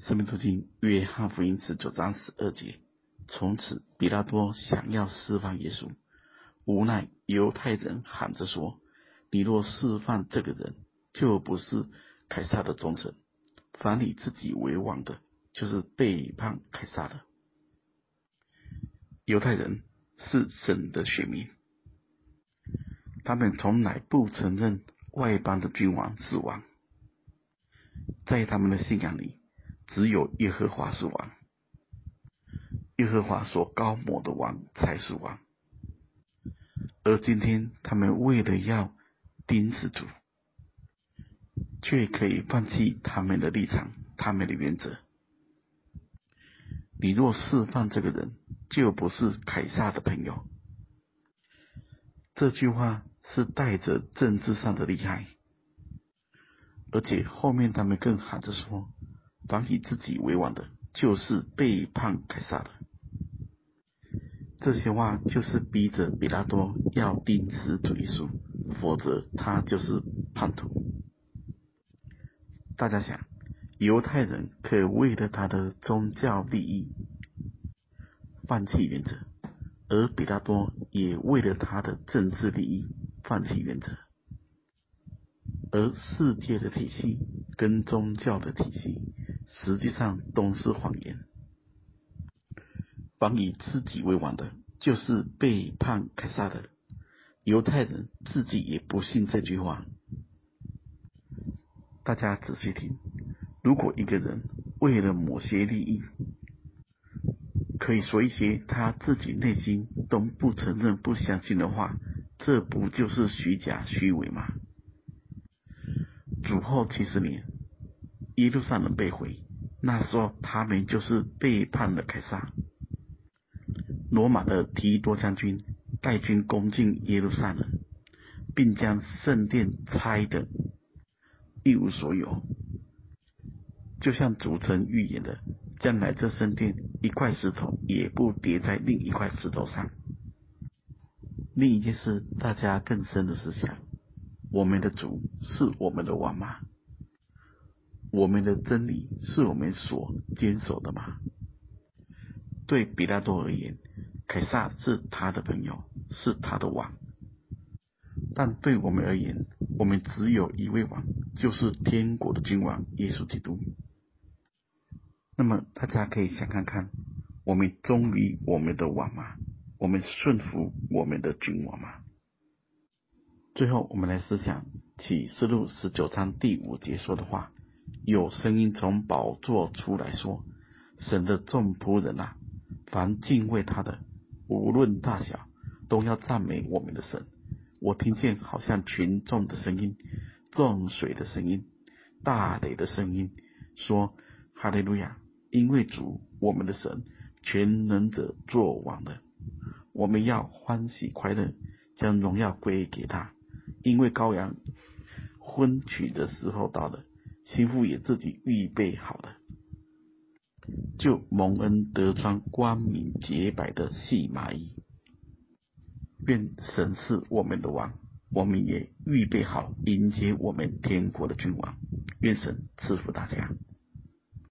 生命读经约翰福音十九章十二节。从此，彼拉多想要释放耶稣，无奈犹太人喊着说：“你若释放这个人，就不是凯撒的忠臣；凡你自己为王的，就是背叛凯撒的。”犹太人是神的选民，他们从来不承认外邦的君王是王，在他们的信仰里。只有耶和华是王，耶和华所高抹的王才是王。而今天他们为了要钉死主，却可以放弃他们的立场、他们的原则。你若释放这个人，就不是凯撒的朋友。这句话是带着政治上的厉害，而且后面他们更喊着说。反以自己为王的，就是背叛凯撒的。这些话就是逼着彼拉多要钉死主耶稣，否则他就是叛徒。大家想，犹太人可以为了他的宗教利益放弃原则，而彼拉多也为了他的政治利益放弃原则。而世界的体系跟宗教的体系。实际上都是谎言。凡以自己为王的，就是背叛凯撒的。犹太人自己也不信这句话。大家仔细听，如果一个人为了某些利益，可以说一些他自己内心都不承认、不相信的话，这不就是虚假虚伪吗？主后七十年。耶路撒冷被毁，那时候他们就是背叛了凯撒。罗马的提多将军带军攻进耶路撒冷，并将圣殿拆得一无所有，就像主曾预言的，将来这圣殿一块石头也不叠在另一块石头上。另一件事，大家更深的思想：我们的主是我们的王吗？我们的真理是我们所坚守的吗？对彼拉多而言，凯撒是他的朋友，是他的王；但对我们而言，我们只有一位王，就是天国的君王耶稣基督。那么大家可以想看看，我们忠于我们的王吗？我们顺服我们的君王吗？最后，我们来思想启示录十九章第五节说的话。有声音从宝座出来说：“神的众仆人啊，凡敬畏他的，无论大小，都要赞美我们的神。”我听见好像群众的声音、众水的声音、大雷的声音，说：“哈利路亚！因为主我们的神全能者作王了，我们要欢喜快乐，将荣耀归给他，因为羔羊婚娶的时候到了。”心腹也自己预备好了，就蒙恩得穿光明洁白的细麻衣。愿神是我们的王，我们也预备好迎接我们天国的君王。愿神赐福大家。